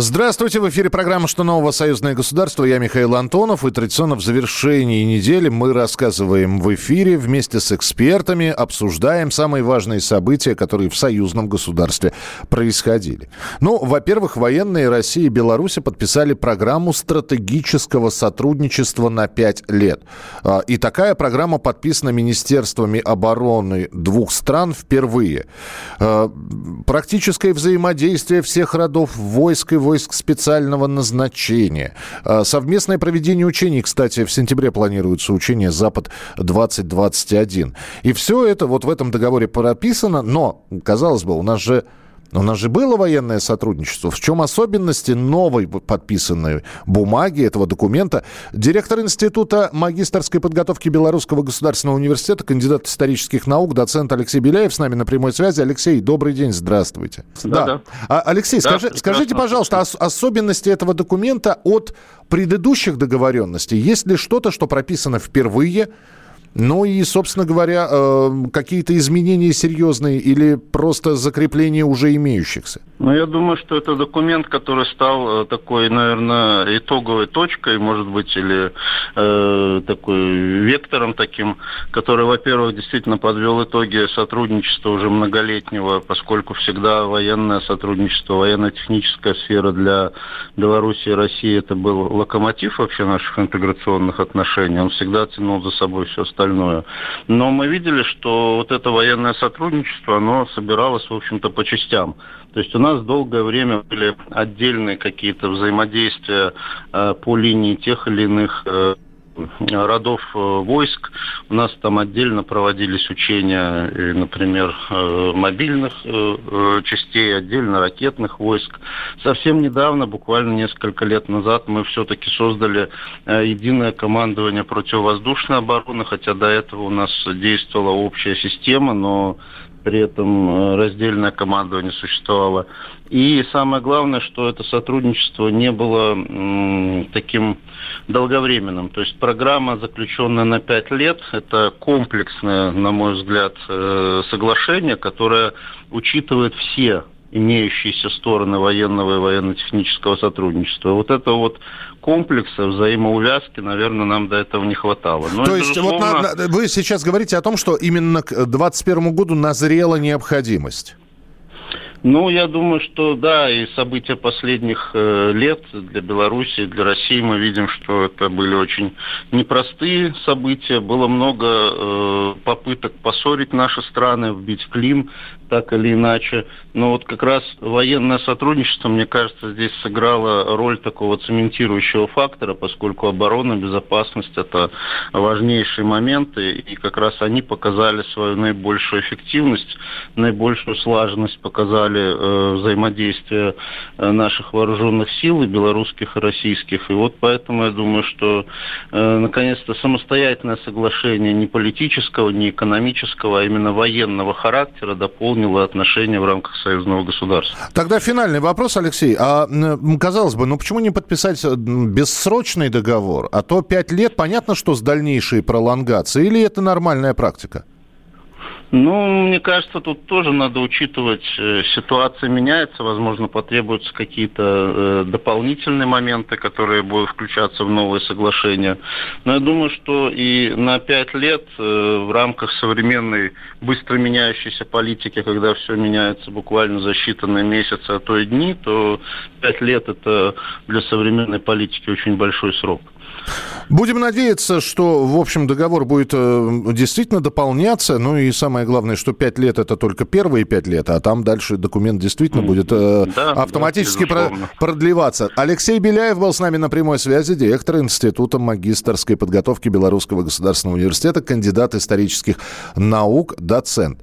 Здравствуйте, в эфире программа «Что нового? Союзное государство». Я Михаил Антонов. И традиционно в завершении недели мы рассказываем в эфире вместе с экспертами, обсуждаем самые важные события, которые в союзном государстве происходили. Ну, во-первых, военные России и Беларуси подписали программу стратегического сотрудничества на пять лет. А, и такая программа подписана Министерствами обороны двух стран впервые. А, практическое взаимодействие всех родов войск и войск специального назначения. А, совместное проведение учений, кстати, в сентябре планируется учение «Запад-2021». И все это вот в этом договоре прописано, но, казалось бы, у нас же у нас же было военное сотрудничество. В чем особенности новой подписанной бумаги этого документа? Директор Института магистрской подготовки Белорусского государственного университета, кандидат исторических наук, доцент Алексей Беляев с нами на прямой связи. Алексей, добрый день, здравствуйте. Да, да. А, Алексей, да, скажи, скажите, пожалуйста, ос- особенности этого документа от предыдущих договоренностей? Есть ли что-то, что прописано впервые? Ну и, собственно говоря, э, какие-то изменения серьезные или просто закрепление уже имеющихся? Ну, я думаю, что это документ, который стал э, такой, наверное, итоговой точкой, может быть, или э, такой вектором таким, который, во-первых, действительно подвел итоги сотрудничества уже многолетнего, поскольку всегда военное сотрудничество, военно-техническая сфера для Беларуси и России это был локомотив вообще наших интеграционных отношений. Он всегда тянул за собой все остальное. Но мы видели, что вот это военное сотрудничество, оно собиралось, в общем-то, по частям. То есть у нас долгое время были отдельные какие-то взаимодействия э, по линии тех или иных э, родов э, войск. У нас там отдельно проводились учения, например, э, мобильных э, частей, отдельно ракетных войск. Совсем недавно, буквально несколько лет назад, мы все-таки создали единое командование противовоздушной обороны, хотя до этого у нас действовала общая система, но при этом раздельное командование существовало. И самое главное, что это сотрудничество не было таким долговременным. То есть программа, заключенная на пять лет, это комплексное, на мой взгляд, э, соглашение, которое учитывает все имеющиеся стороны военного и военно-технического сотрудничества. Вот это вот комплекса взаимоувязки, наверное, нам до этого не хватало. Но То есть безусловно... вот на, на, вы сейчас говорите о том, что именно к 2021 году назрела необходимость? Ну, я думаю, что да, и события последних э, лет для Беларуси, для России мы видим, что это были очень непростые события. Было много э, попыток поссорить наши страны, вбить клин так или иначе. Но вот как раз военное сотрудничество, мне кажется, здесь сыграло роль такого цементирующего фактора, поскольку оборона, безопасность – это важнейшие моменты, и как раз они показали свою наибольшую эффективность, наибольшую слаженность показали э, взаимодействие э, наших вооруженных сил, и белорусских, и российских. И вот поэтому я думаю, что э, наконец-то самостоятельное соглашение не политического, не экономического, а именно военного характера выполнила отношения в рамках союзного государства. Тогда финальный вопрос, Алексей. А казалось бы, ну почему не подписать бессрочный договор? А то пять лет, понятно, что с дальнейшей пролонгацией, или это нормальная практика? Ну, мне кажется, тут тоже надо учитывать, э, ситуация меняется, возможно, потребуются какие-то э, дополнительные моменты, которые будут включаться в новые соглашения. Но я думаю, что и на пять лет э, в рамках современной быстро меняющейся политики, когда все меняется буквально за считанные месяцы, а то и дни, то пять лет это для современной политики очень большой срок. Будем надеяться, что, в общем, договор будет э, действительно дополняться. Ну и самое главное, что пять лет это только первые пять лет, а там дальше документ действительно будет э, да, автоматически да, про- продлеваться. Алексей Беляев был с нами на прямой связи, директор Института магистрской подготовки Белорусского государственного университета, кандидат исторических наук, доцент.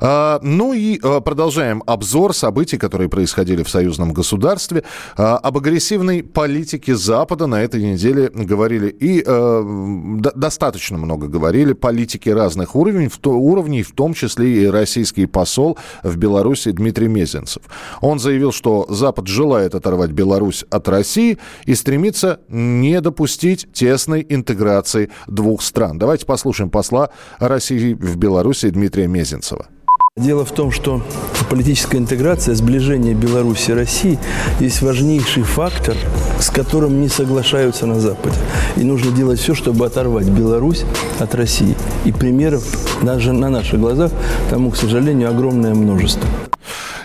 А, ну и а, продолжаем обзор событий, которые происходили в союзном государстве. А, об агрессивной политике Запада на этой неделе говорили говорили, и э, достаточно много говорили политики разных уровней, в то, уровней, в том числе и российский посол в Беларуси Дмитрий Мезенцев. Он заявил, что Запад желает оторвать Беларусь от России и стремится не допустить тесной интеграции двух стран. Давайте послушаем посла России в Беларуси Дмитрия Мезенцева. Дело в том, что политическая интеграция, сближение Беларуси и России есть важнейший фактор, с которым не соглашаются на Западе. И нужно делать все, чтобы оторвать Беларусь от России. И примеров даже на наших глазах тому, к сожалению, огромное множество.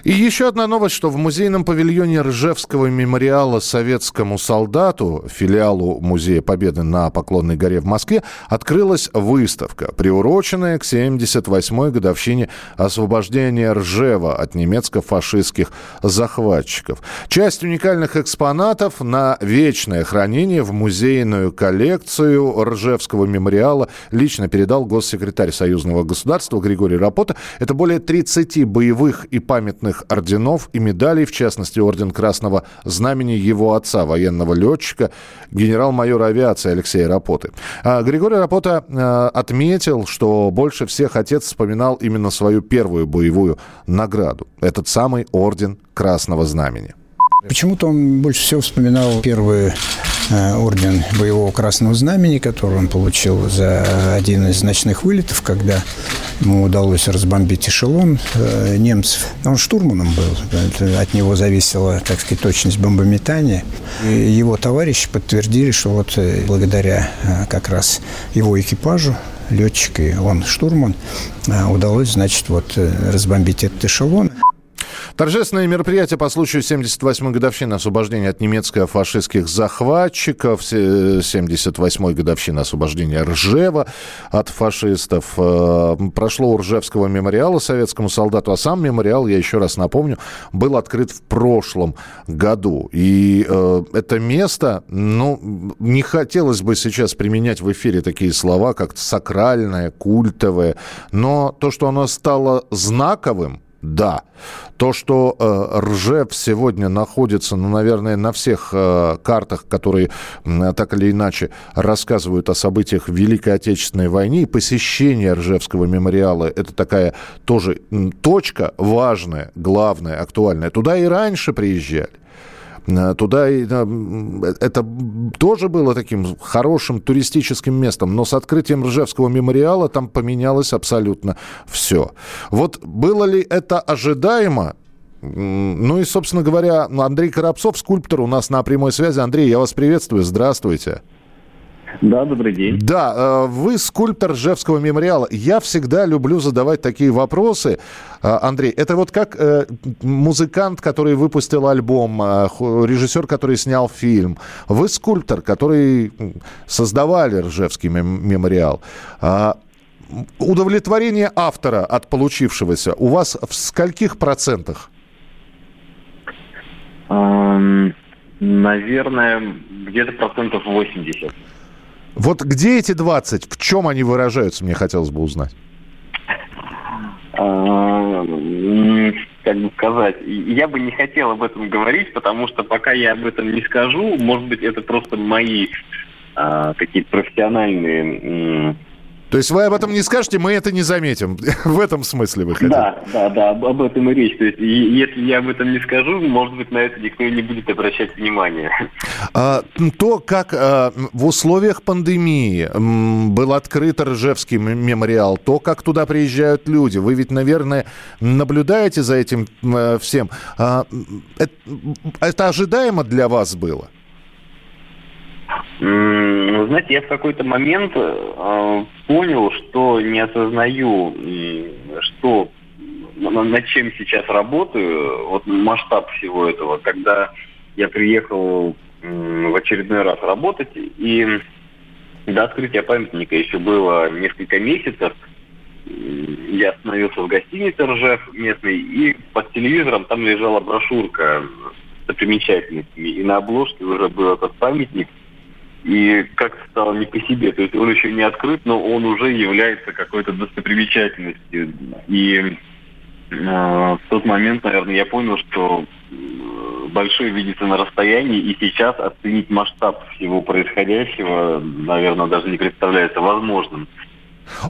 И еще одна новость, что в музейном павильоне Ржевского мемориала советскому солдату, филиалу Музея Победы на Поклонной горе в Москве, открылась выставка, приуроченная к 78-й годовщине освобождения Ржева от немецко-фашистских захватчиков. Часть уникальных экспонатов на вечное хранение в музейную коллекцию Ржевского мемориала лично передал госсекретарь Союзного государства Григорий Рапота. Это более 30 боевых и памятных почетных орденов и медалей, в частности, орден Красного Знамени его отца, военного летчика, генерал-майора авиации Алексея Рапоты. А Григорий Рапота а, отметил, что больше всех отец вспоминал именно свою первую боевую награду. Этот самый орден Красного Знамени. Почему-то он больше всего вспоминал первый э, орден боевого красного знамени, который он получил за один из ночных вылетов, когда ему удалось разбомбить эшелон э, немцев. Он штурманом был, от него зависела, так сказать, точность бомбометания. И его товарищи подтвердили, что вот э, благодаря как раз его экипажу летчик и он штурман, удалось, значит, вот разбомбить этот эшелон. Торжественное мероприятие по случаю 78-й годовщины освобождения от немецко-фашистских захватчиков, 78-й годовщины освобождения Ржева от фашистов. Э, прошло у Ржевского мемориала советскому солдату, а сам мемориал, я еще раз напомню, был открыт в прошлом году. И э, это место, ну, не хотелось бы сейчас применять в эфире такие слова, как сакральное, культовое, но то, что оно стало знаковым, да. То, что э, Ржев сегодня находится, ну, наверное, на всех э, картах, которые э, так или иначе рассказывают о событиях Великой Отечественной войны, и посещение Ржевского мемориала – это такая тоже точка важная, главная, актуальная. Туда и раньше приезжали. Э, туда это тоже было таким хорошим туристическим местом, но с открытием Ржевского мемориала там поменялось абсолютно все. Вот было ли это ожидаемо? Ну и, собственно говоря, Андрей Коробцов, скульптор, у нас на прямой связи. Андрей, я вас приветствую, здравствуйте. Да, добрый день. Да, э, вы скульптор Ржевского мемориала. Я всегда люблю задавать такие вопросы. Э, Андрей, это вот как э, музыкант, который выпустил альбом, режиссер, который снял фильм. Вы скульптор, который создавали Ржевский мемориал. А, удовлетворение автора от получившегося у вас в скольких процентах? Наверное, где-то процентов 80. Вот где эти 20? В чем они выражаются, мне хотелось бы узнать. А, как бы сказать, я бы не хотел об этом говорить, потому что пока я об этом не скажу, может быть, это просто мои а, какие-то профессиональные то есть вы об этом не скажете, мы это не заметим. В этом смысле вы хотите? Да, да, да, об, этом и речь. То есть, если я об этом не скажу, может быть, на это никто не будет обращать внимания. А, то, как а, в условиях пандемии был открыт Ржевский мемориал, то, как туда приезжают люди, вы ведь, наверное, наблюдаете за этим а, всем. А, это, это ожидаемо для вас было? Знаете, я в какой-то момент э, понял, что не осознаю, что над чем сейчас работаю, вот масштаб всего этого, когда я приехал в очередной раз работать, и до открытия памятника еще было несколько месяцев, я остановился в гостинице Ржев местной, и под телевизором там лежала брошюрка с достопримечательностями, и на обложке уже был этот памятник – и как стало не по себе. То есть он еще не открыт, но он уже является какой-то достопримечательностью. И в тот момент, наверное, я понял, что большой видится на расстоянии, и сейчас оценить масштаб всего происходящего, наверное, даже не представляется возможным.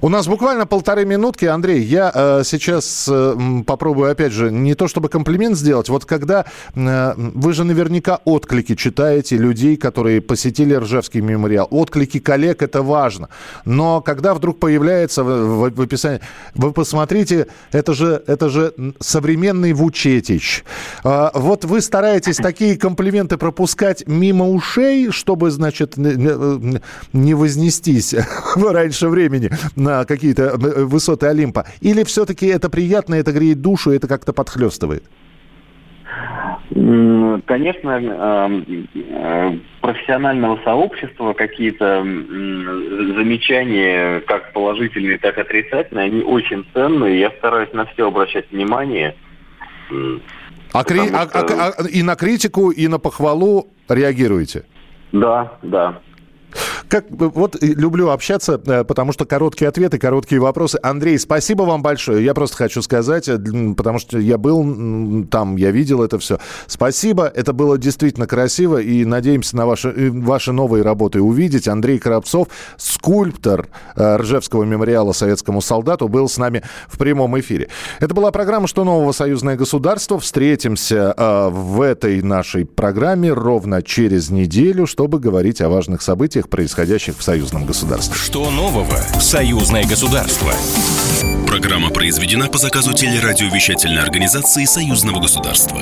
У нас буквально полторы минутки. Андрей, я э, сейчас э, попробую, опять же, не то чтобы комплимент сделать. Вот когда э, вы же наверняка отклики читаете людей, которые посетили Ржевский мемориал. Отклики коллег – это важно. Но когда вдруг появляется в, в, в описании, вы посмотрите, это же, это же современный Вучетич. Э, вот вы стараетесь такие комплименты пропускать мимо ушей, чтобы, значит, не, не вознестись раньше времени на какие-то э, высоты Олимпа? Или все-таки это приятно, это греет душу, это как-то подхлестывает? Конечно, эм, э, профессионального сообщества какие-то замечания, как положительные, так и отрицательные, они очень ценные. Я стараюсь на все обращать внимание. А, кри... А, что... а, а, и на критику, и на похвалу реагируете? Да, да. Как, вот люблю общаться, э, потому что короткие ответы, короткие вопросы. Андрей, спасибо вам большое. Я просто хочу сказать, э, потому что я был там, я видел это все. Спасибо, это было действительно красиво, и надеемся на ваши, э, ваши новые работы увидеть. Андрей Коробцов, скульптор Ржевского мемориала советскому солдату, был с нами в прямом эфире. Это была программа «Что нового? Союзное государство». Встретимся в этой нашей программе ровно через неделю, чтобы говорить о важных событиях, происходящих происходящих в союзном государстве. Что нового в союзное государство? Программа произведена по заказу телерадиовещательной организации союзного государства.